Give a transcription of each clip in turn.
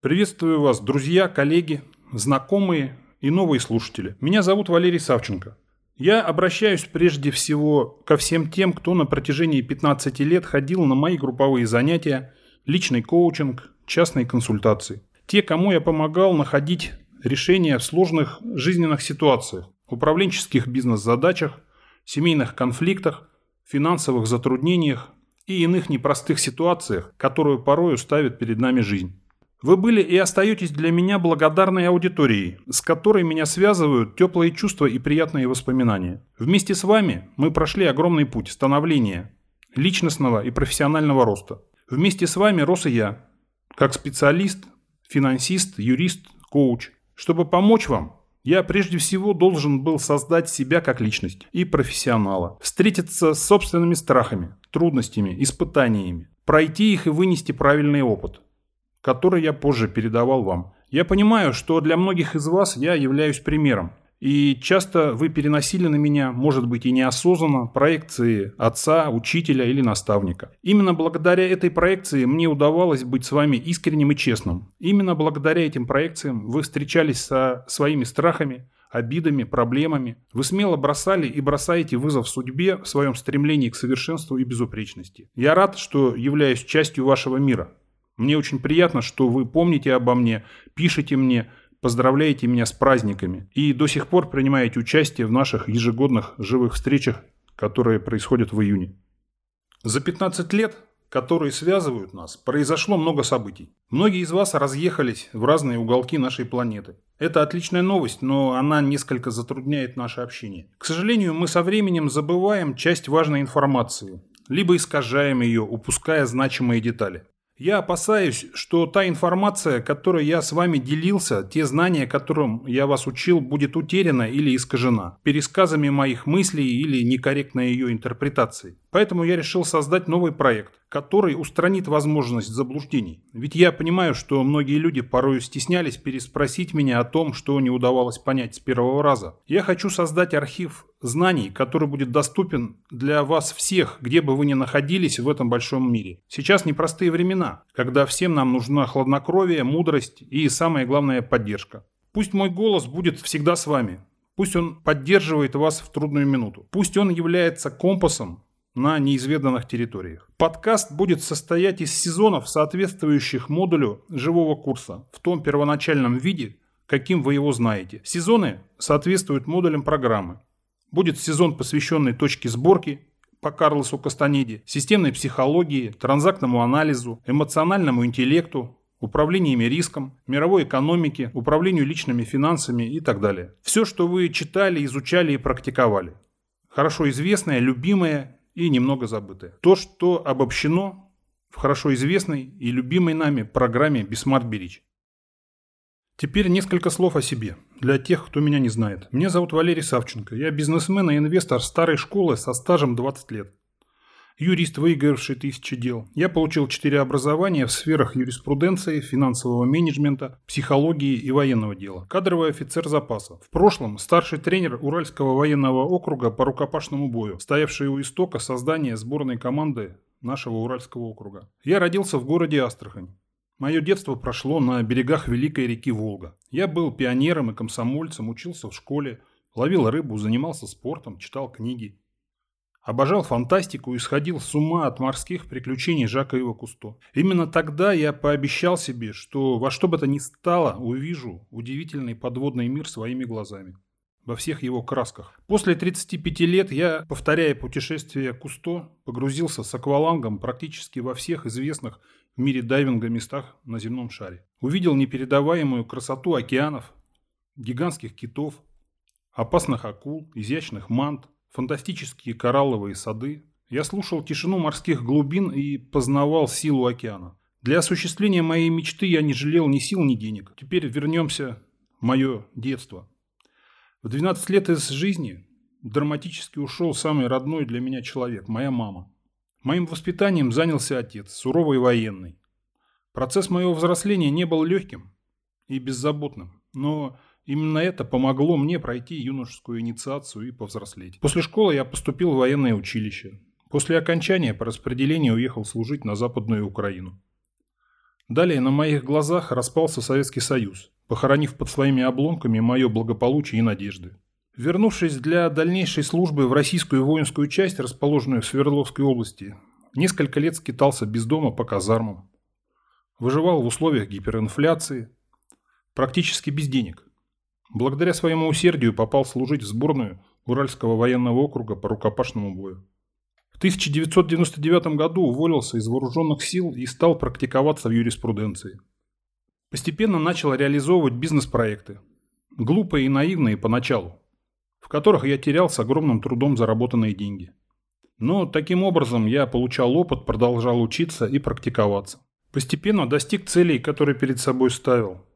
Приветствую вас, друзья, коллеги, знакомые и новые слушатели. Меня зовут Валерий Савченко. Я обращаюсь прежде всего ко всем тем, кто на протяжении 15 лет ходил на мои групповые занятия, личный коучинг, частные консультации. Те, кому я помогал находить решения в сложных жизненных ситуациях, управленческих бизнес-задачах, семейных конфликтах, финансовых затруднениях и иных непростых ситуациях, которые порою ставит перед нами жизнь. Вы были и остаетесь для меня благодарной аудиторией, с которой меня связывают теплые чувства и приятные воспоминания. Вместе с вами мы прошли огромный путь становления, личностного и профессионального роста. Вместе с вами рос и я, как специалист, финансист, юрист, коуч. Чтобы помочь вам, я прежде всего должен был создать себя как личность и профессионала, встретиться с собственными страхами, трудностями, испытаниями, пройти их и вынести правильный опыт – который я позже передавал вам. Я понимаю, что для многих из вас я являюсь примером. И часто вы переносили на меня, может быть и неосознанно, проекции отца, учителя или наставника. Именно благодаря этой проекции мне удавалось быть с вами искренним и честным. Именно благодаря этим проекциям вы встречались со своими страхами, обидами, проблемами. Вы смело бросали и бросаете вызов судьбе в своем стремлении к совершенству и безупречности. Я рад, что являюсь частью вашего мира. Мне очень приятно, что вы помните обо мне, пишете мне, поздравляете меня с праздниками и до сих пор принимаете участие в наших ежегодных живых встречах, которые происходят в июне. За 15 лет, которые связывают нас, произошло много событий. Многие из вас разъехались в разные уголки нашей планеты. Это отличная новость, но она несколько затрудняет наше общение. К сожалению, мы со временем забываем часть важной информации, либо искажаем ее, упуская значимые детали. Я опасаюсь, что та информация, которой я с вами делился, те знания, которым я вас учил, будет утеряна или искажена пересказами моих мыслей или некорректной ее интерпретацией. Поэтому я решил создать новый проект, который устранит возможность заблуждений. Ведь я понимаю, что многие люди порой стеснялись переспросить меня о том, что не удавалось понять с первого раза. Я хочу создать архив знаний, который будет доступен для вас всех, где бы вы ни находились в этом большом мире. Сейчас непростые времена, когда всем нам нужна хладнокровие, мудрость и, самое главное, поддержка. Пусть мой голос будет всегда с вами. Пусть он поддерживает вас в трудную минуту. Пусть он является компасом на неизведанных территориях. Подкаст будет состоять из сезонов, соответствующих модулю живого курса в том первоначальном виде, каким вы его знаете. Сезоны соответствуют модулям программы. Будет сезон, посвященный точке сборки по Карлосу Кастанеде, системной психологии, транзактному анализу, эмоциональному интеллекту, управлениями риском, мировой экономике, управлению личными финансами и так далее. Все, что вы читали, изучали и практиковали. Хорошо известное, любимое и немного забытое. То, что обобщено в хорошо известной и любимой нами программе Bismart Берич. Теперь несколько слов о себе, для тех, кто меня не знает. Меня зовут Валерий Савченко, я бизнесмен и инвестор старой школы со стажем 20 лет. Юрист, выигравший тысячи дел. Я получил четыре образования в сферах юриспруденции, финансового менеджмента, психологии и военного дела. Кадровый офицер запаса. В прошлом старший тренер Уральского военного округа по рукопашному бою, стоявший у истока создания сборной команды нашего Уральского округа. Я родился в городе Астрахань. Мое детство прошло на берегах великой реки Волга. Я был пионером и комсомольцем, учился в школе, ловил рыбу, занимался спортом, читал книги. Обожал фантастику и сходил с ума от морских приключений Жака Ива Кусто. Именно тогда я пообещал себе, что во что бы то ни стало увижу удивительный подводный мир своими глазами. Во всех его красках. После 35 лет я, повторяя путешествие Кусто, погрузился с аквалангом практически во всех известных в мире дайвинга местах на земном шаре. Увидел непередаваемую красоту океанов, гигантских китов, опасных акул, изящных мант, фантастические коралловые сады. Я слушал тишину морских глубин и познавал силу океана. Для осуществления моей мечты я не жалел ни сил, ни денег. Теперь вернемся в мое детство. В 12 лет из жизни драматически ушел самый родной для меня человек, моя мама. Моим воспитанием занялся отец, суровый военный. Процесс моего взросления не был легким и беззаботным, но именно это помогло мне пройти юношескую инициацию и повзрослеть. После школы я поступил в военное училище. После окончания по распределению уехал служить на Западную Украину. Далее на моих глазах распался Советский Союз, похоронив под своими обломками мое благополучие и надежды. Вернувшись для дальнейшей службы в российскую воинскую часть, расположенную в Свердловской области, несколько лет скитался без дома по казармам. Выживал в условиях гиперинфляции, практически без денег. Благодаря своему усердию попал служить в сборную Уральского военного округа по рукопашному бою. В 1999 году уволился из вооруженных сил и стал практиковаться в юриспруденции. Постепенно начал реализовывать бизнес-проекты. Глупые и наивные поначалу в которых я терял с огромным трудом заработанные деньги. Но таким образом я получал опыт, продолжал учиться и практиковаться. Постепенно достиг целей, которые перед собой ставил.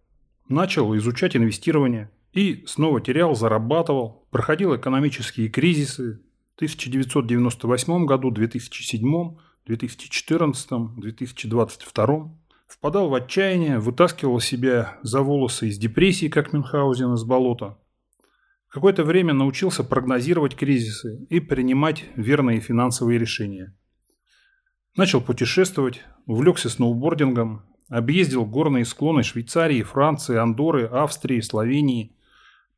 Начал изучать инвестирование и снова терял, зарабатывал, проходил экономические кризисы в 1998 году, 2007, 2014, 2022 впадал в отчаяние, вытаскивал себя за волосы из депрессии, как Мюнхгаузен из болота, Какое-то время научился прогнозировать кризисы и принимать верные финансовые решения. Начал путешествовать, увлекся сноубордингом, объездил горные склоны Швейцарии, Франции, Андоры, Австрии, Словении.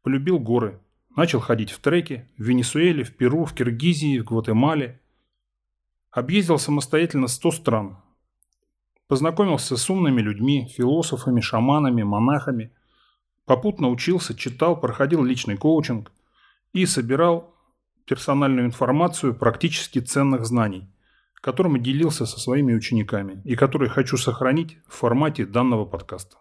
Полюбил горы. Начал ходить в треки в Венесуэле, в Перу, в Киргизии, в Гватемале. Объездил самостоятельно 100 стран. Познакомился с умными людьми, философами, шаманами, монахами – Попутно учился, читал, проходил личный коучинг и собирал персональную информацию практически ценных знаний, которыми делился со своими учениками и которые хочу сохранить в формате данного подкаста.